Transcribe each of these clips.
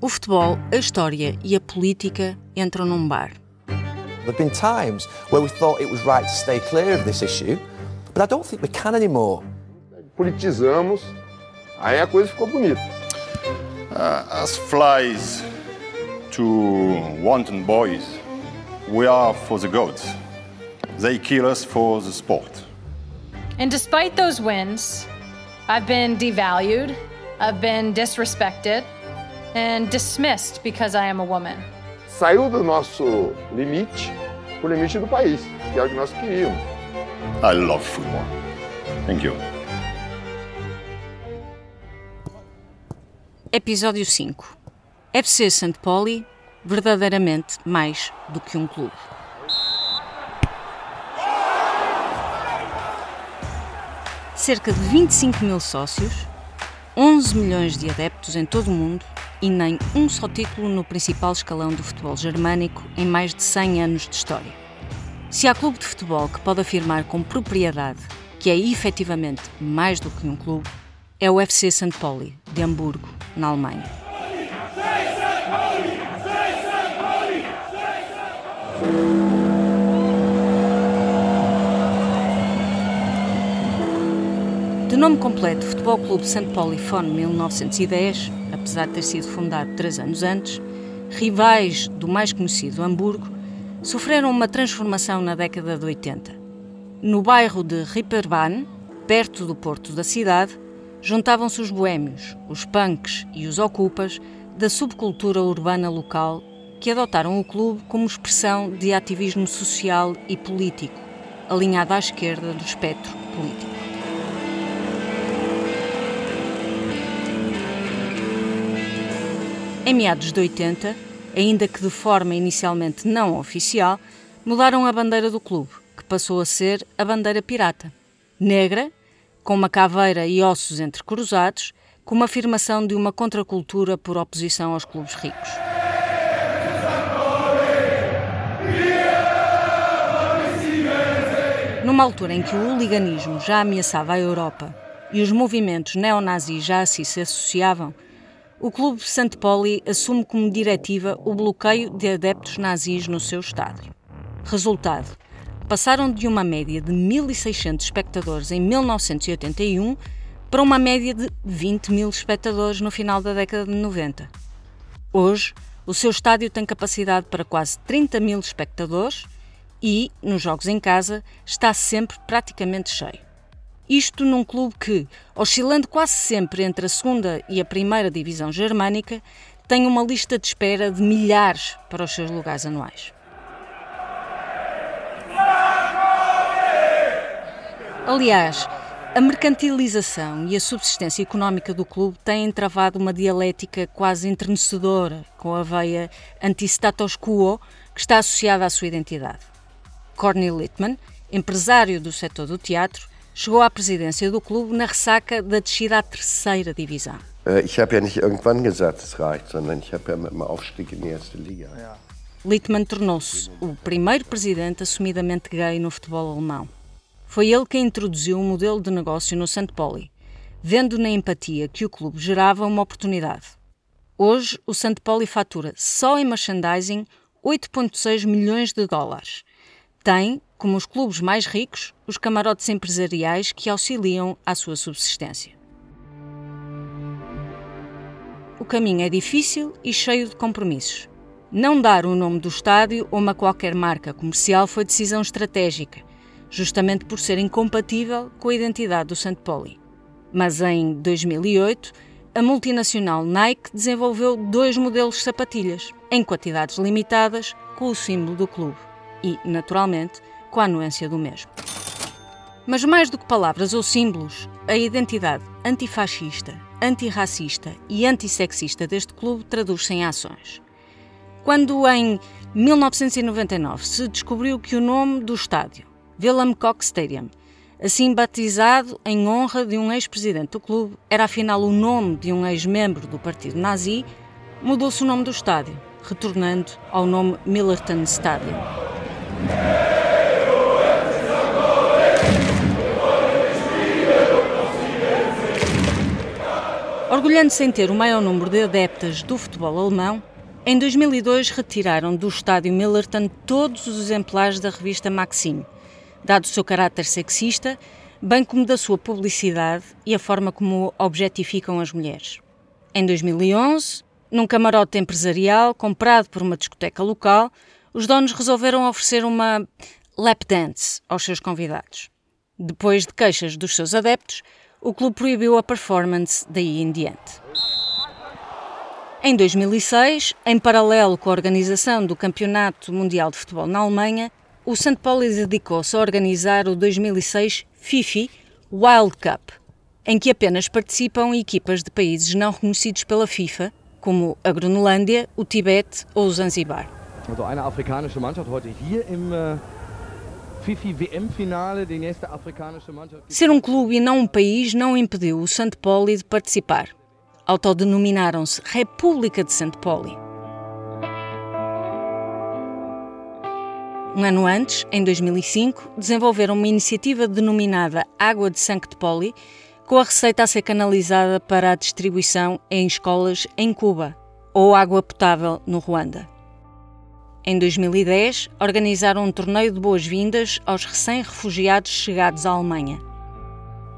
O futebol, a história e a política entram num bar. There have been times where we thought it was right to stay clear of this issue, but I don't think we can anymore. Politizamos, aí a coisa ficou bonita. Uh, as flies to wanton boys, we are for the gods. They kill us for the sport. And despite those wins, I've been devalued, I've been disrespected, and dismissed because I am a woman. Saiu do nosso limite pro limite do país, que é o que nós queríamos. I love football. Thank you. Episódio 5. FC St. Pauli, verdadeiramente mais do que um clube. Cerca de 25 mil sócios, 11 milhões de adeptos em todo o mundo e nem um só título no principal escalão do futebol germânico em mais de 100 anos de história. Se há clube de futebol que pode afirmar com propriedade que é efetivamente mais do que um clube, é o FC St. Pauli, de Hamburgo, na Alemanha. De nome completo Futebol Clube St. Pauli FON 1910, apesar de ter sido fundado três anos antes, rivais do mais conhecido Hamburgo, sofreram uma transformação na década de 80. No bairro de Ripperbahn, perto do porto da cidade, juntavam-se os boêmios, os punks e os ocupas da subcultura urbana local que adotaram o clube como expressão de ativismo social e político, alinhado à esquerda do espectro político. Em meados de 80, ainda que de forma inicialmente não oficial, mudaram a bandeira do clube, que passou a ser a bandeira pirata. Negra, com uma caveira e ossos entrecruzados, como afirmação de uma contracultura por oposição aos clubes ricos. Numa altura em que o hooliganismo já ameaçava a Europa e os movimentos neonazis já a si se associavam, o Clube St. Pauli assume como diretiva o bloqueio de adeptos nazis no seu estádio. Resultado: passaram de uma média de 1.600 espectadores em 1981 para uma média de 20 mil espectadores no final da década de 90. Hoje, o seu estádio tem capacidade para quase 30 mil espectadores e, nos jogos em casa, está sempre praticamente cheio. Isto num clube que, oscilando quase sempre entre a segunda e a primeira divisão germânica, tem uma lista de espera de milhares para os seus lugares anuais. Aliás, a mercantilização e a subsistência económica do clube têm travado uma dialética quase entrenecedora com a veia anti-status quo que está associada à sua identidade. Cornel Littmann, empresário do setor do teatro, chegou à presidência do clube na ressaca da descida à terceira divisão. Äh, ich habe ja nicht irgendwann gesagt, es reicht, sondern ich habe ja mit dem Aufstieg in die erste Liga. Littmann tornou-se o primeiro presidente assumidamente gay no futebol alemão. Foi ele quem introduziu o um modelo de negócio no St. Pauli, vendo na empatia que o clube gerava uma oportunidade. Hoje, o St. Pauli fatura só em merchandising 8,6 milhões de dólares. Tem, como os clubes mais ricos, os camarotes empresariais que auxiliam à sua subsistência. O caminho é difícil e cheio de compromissos. Não dar o nome do estádio ou uma qualquer marca comercial foi decisão estratégica, justamente por ser incompatível com a identidade do St. Pauli. Mas em 2008, a multinacional Nike desenvolveu dois modelos de sapatilhas, em quantidades limitadas, com o símbolo do clube e, naturalmente, com a anuência do mesmo. Mas mais do que palavras ou símbolos, a identidade antifascista, antirracista e antissexista deste clube traduz-se em ações. Quando em 1999 se descobriu que o nome do estádio, Willem Koch Stadium, assim batizado em honra de um ex-presidente do clube, era afinal o nome de um ex-membro do partido nazi, mudou-se o nome do estádio, retornando ao nome Millerton Stadium. Orgulhando-se em ter o maior número de adeptas do futebol alemão, em 2002 retiraram do estádio Millerton todos os exemplares da revista Maxim, dado o seu caráter sexista, bem como da sua publicidade e a forma como objetificam as mulheres. Em 2011, num camarote empresarial comprado por uma discoteca local, os donos resolveram oferecer uma lap dance aos seus convidados. Depois de queixas dos seus adeptos, o clube proibiu a performance daí em diante. Em 2006, em paralelo com a organização do Campeonato Mundial de Futebol na Alemanha, o St. Pauli dedicou-se a organizar o 2006 FIFI Wild Cup, em que apenas participam equipas de países não reconhecidos pela FIFA, como a Groenlândia, o Tibete ou o Zanzibar. Ser um clube e não um país não impediu o St. Pauli de participar autodenominaram-se República de St. Pauli. Um ano antes, em 2005, desenvolveram uma iniciativa denominada Água de St. Pauli, com a receita a ser canalizada para a distribuição em escolas em Cuba ou água potável no Ruanda. Em 2010, organizaram um torneio de boas-vindas aos recém-refugiados chegados à Alemanha.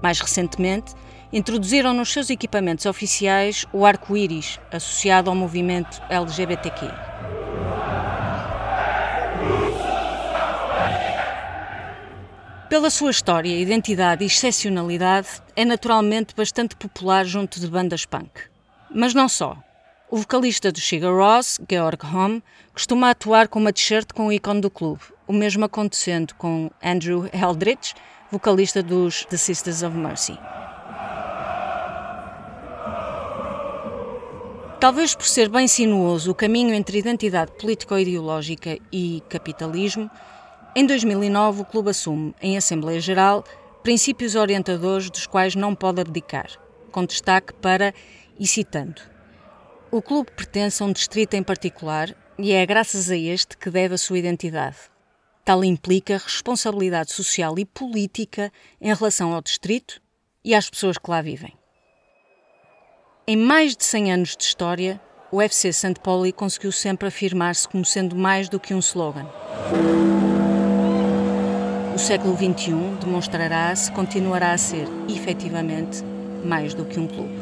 Mais recentemente, introduziram nos seus equipamentos oficiais o arco-íris, associado ao movimento LGBTQ. Pela sua história, identidade e excepcionalidade, é naturalmente bastante popular junto de bandas punk. Mas não só. O vocalista do Sugar Ross, Georg Homme, costuma atuar com uma t-shirt com o ícone do clube, o mesmo acontecendo com Andrew Eldritch, vocalista dos The Sisters of Mercy. Talvez por ser bem sinuoso o caminho entre identidade político-ideológica e capitalismo, em 2009 o clube assume, em Assembleia Geral, princípios orientadores dos quais não pode abdicar, com destaque para, e citando, o clube pertence a um distrito em particular e é graças a este que deve a sua identidade. Tal implica responsabilidade social e política em relação ao distrito e às pessoas que lá vivem. Em mais de 100 anos de história, o FC St. Pauli conseguiu sempre afirmar-se como sendo mais do que um slogan. O século XXI demonstrará se continuará a ser, efetivamente, mais do que um clube.